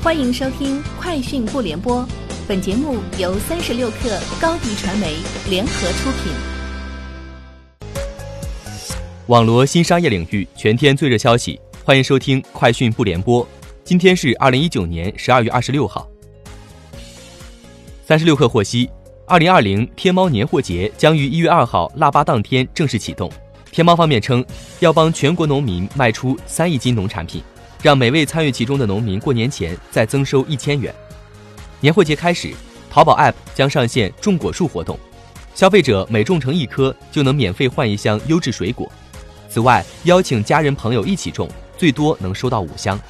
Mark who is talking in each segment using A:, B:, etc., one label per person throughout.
A: 欢迎收听《快讯不联播》，本节目由三十六克高低传媒联合出品。
B: 网罗新商业领域全天最热消息，欢迎收听《快讯不联播》。今天是二零一九年十二月二十六号。三十六克获悉，二零二零天猫年货节将于一月二号腊八当天正式启动。天猫方面称，要帮全国农民卖出三亿斤农产品。让每位参与其中的农民过年前再增收一千元。年货节开始，淘宝 App 将上线种果树活动，消费者每种成一棵就能免费换一箱优质水果。此外，邀请家人朋友一起种，最多能收到五箱。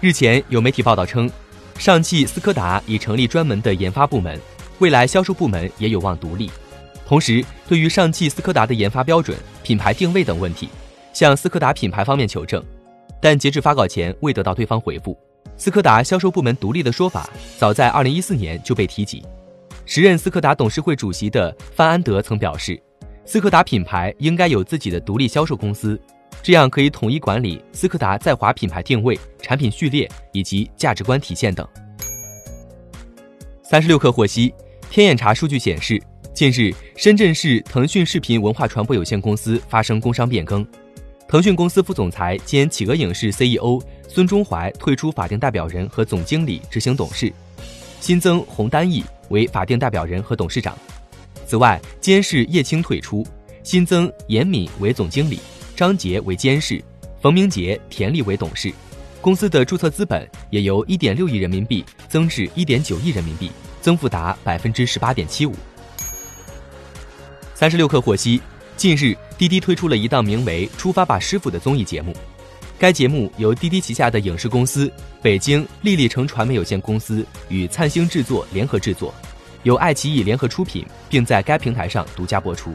B: 日前有媒体报道称，上汽斯柯达已成立专门的研发部门，未来销售部门也有望独立。同时，对于上汽斯柯达的研发标准、品牌定位等问题，向斯柯达品牌方面求证。但截至发稿前未得到对方回复。斯柯达销售部门独立的说法，早在二零一四年就被提及。时任斯柯达董事会主席的范安德曾表示，斯柯达品牌应该有自己的独立销售公司，这样可以统一管理斯柯达在华品牌定位、产品序列以及价值观体现等。三十六氪获悉，天眼查数据显示，近日深圳市腾讯视频文化传播有限公司发生工商变更。腾讯公司副总裁兼企鹅影视 CEO 孙忠怀退出法定代表人和总经理、执行董事，新增洪丹义为法定代表人和董事长。此外，监事叶青退出，新增严敏为总经理，张杰为监事，冯明杰、田丽为董事。公司的注册资本也由1.6亿人民币增至1.9亿人民币，增幅达百分之十八点七五。三十六氪获悉。近日，滴滴推出了一档名为《出发吧师傅》的综艺节目。该节目由滴滴旗下的影视公司北京丽丽城传媒有限公司与灿星制作联合制作，由爱奇艺联合出品，并在该平台上独家播出。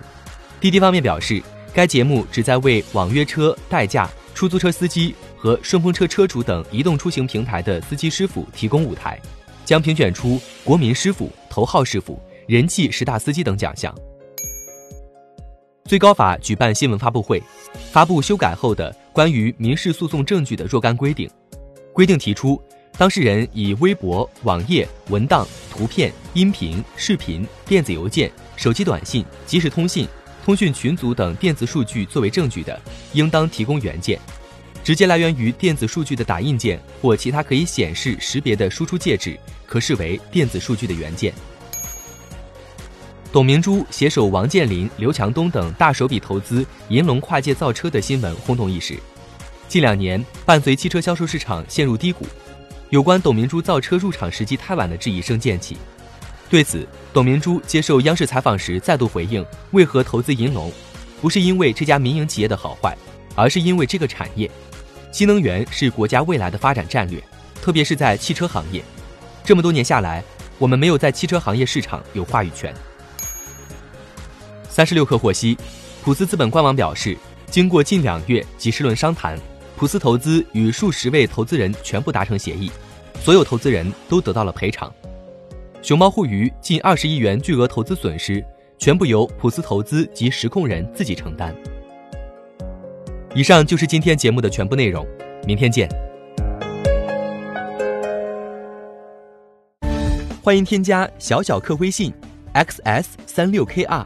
B: 滴滴方面表示，该节目旨在为网约车、代驾、出租车司机和顺风车车主等移动出行平台的司机师傅提供舞台，将评选出国民师傅、头号师傅、人气十大司机等奖项。最高法举办新闻发布会，发布修改后的关于民事诉讼证据的若干规定。规定提出，当事人以微博、网页、文档、图片、音频、视频、电子邮件、手机短信、即时通信、通讯群组等电子数据作为证据的，应当提供原件。直接来源于电子数据的打印件或其他可以显示识别的输出介质，可视为电子数据的原件。董明珠携手王健林、刘强东等大手笔投资银龙跨界造车的新闻轰动一时。近两年，伴随汽车销售市场陷入低谷，有关董明珠造车入场时机太晚的质疑声渐起。对此，董明珠接受央视采访时再度回应：为何投资银龙，不是因为这家民营企业的好坏，而是因为这个产业，新能源是国家未来的发展战略，特别是在汽车行业。这么多年下来，我们没有在汽车行业市场有话语权。三十六氪获悉，普思资本官网表示，经过近两月几十轮商谈，普思投资与数十位投资人全部达成协议，所有投资人都得到了赔偿。熊猫互娱近二十亿元巨额投资损失，全部由普思投资及实控人自己承担。以上就是今天节目的全部内容，明天见。欢迎添加小小客微信，xs 三六 kr。